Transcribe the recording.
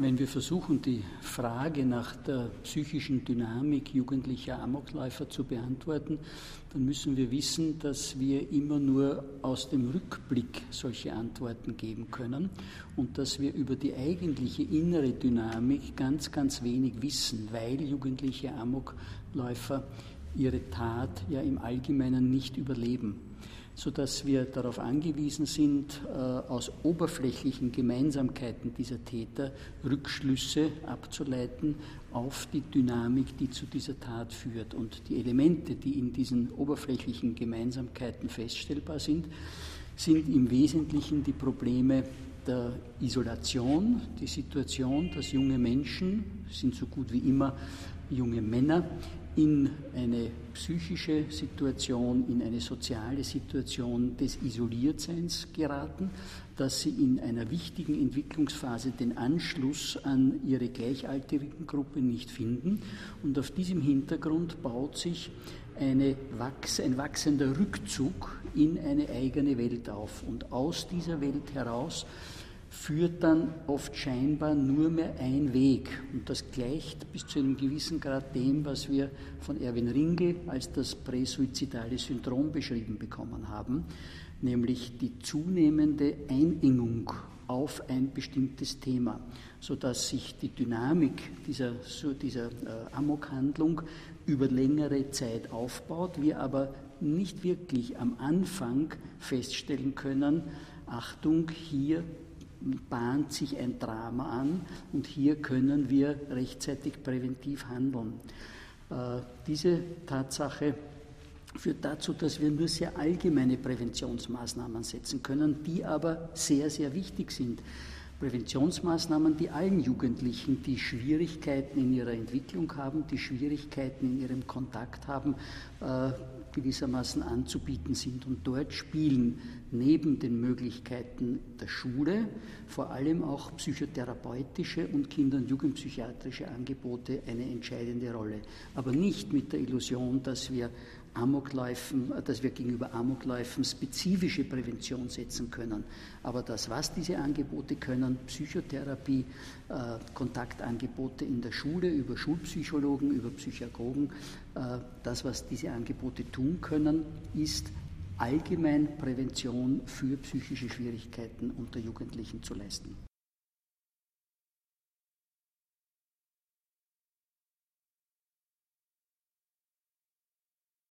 Wenn wir versuchen, die Frage nach der psychischen Dynamik jugendlicher Amokläufer zu beantworten, dann müssen wir wissen, dass wir immer nur aus dem Rückblick solche Antworten geben können und dass wir über die eigentliche innere Dynamik ganz, ganz wenig wissen, weil jugendliche Amokläufer ihre Tat ja im Allgemeinen nicht überleben sodass wir darauf angewiesen sind, äh, aus oberflächlichen Gemeinsamkeiten dieser Täter Rückschlüsse abzuleiten auf die Dynamik, die zu dieser Tat führt. Und die Elemente, die in diesen oberflächlichen Gemeinsamkeiten feststellbar sind, sind im Wesentlichen die Probleme der Isolation, die Situation, dass junge Menschen, sind so gut wie immer junge Männer, in eine psychische Situation, in eine soziale Situation des Isoliertseins geraten, dass sie in einer wichtigen Entwicklungsphase den Anschluss an ihre gleichaltrigen Gruppe nicht finden. Und auf diesem Hintergrund baut sich eine, ein wachsender Rückzug in eine eigene Welt auf. Und aus dieser Welt heraus führt dann oft scheinbar nur mehr ein Weg. Und das gleicht bis zu einem gewissen Grad dem, was wir von Erwin Ringel als das präsuizidale Syndrom beschrieben bekommen haben, nämlich die zunehmende Einengung auf ein bestimmtes Thema, sodass sich die Dynamik dieser, dieser äh, Amokhandlung über längere Zeit aufbaut, wir aber nicht wirklich am Anfang feststellen können, Achtung, hier bahnt sich ein Drama an und hier können wir rechtzeitig präventiv handeln. Äh, diese Tatsache führt dazu, dass wir nur sehr allgemeine Präventionsmaßnahmen setzen können, die aber sehr, sehr wichtig sind. Präventionsmaßnahmen, die allen Jugendlichen, die Schwierigkeiten in ihrer Entwicklung haben, die Schwierigkeiten in ihrem Kontakt haben, äh, gewissermaßen anzubieten sind. Und dort spielen neben den Möglichkeiten der Schule vor allem auch psychotherapeutische und Kinder- und Jugendpsychiatrische Angebote eine entscheidende Rolle. Aber nicht mit der Illusion, dass wir Amokläufen, dass wir gegenüber Amokläufen spezifische Prävention setzen können. Aber das, was diese Angebote können, Psychotherapie, äh, Kontaktangebote in der Schule über Schulpsychologen, über Psychagogen, äh, das, was diese Angebote tun können, ist allgemein Prävention für psychische Schwierigkeiten unter Jugendlichen zu leisten.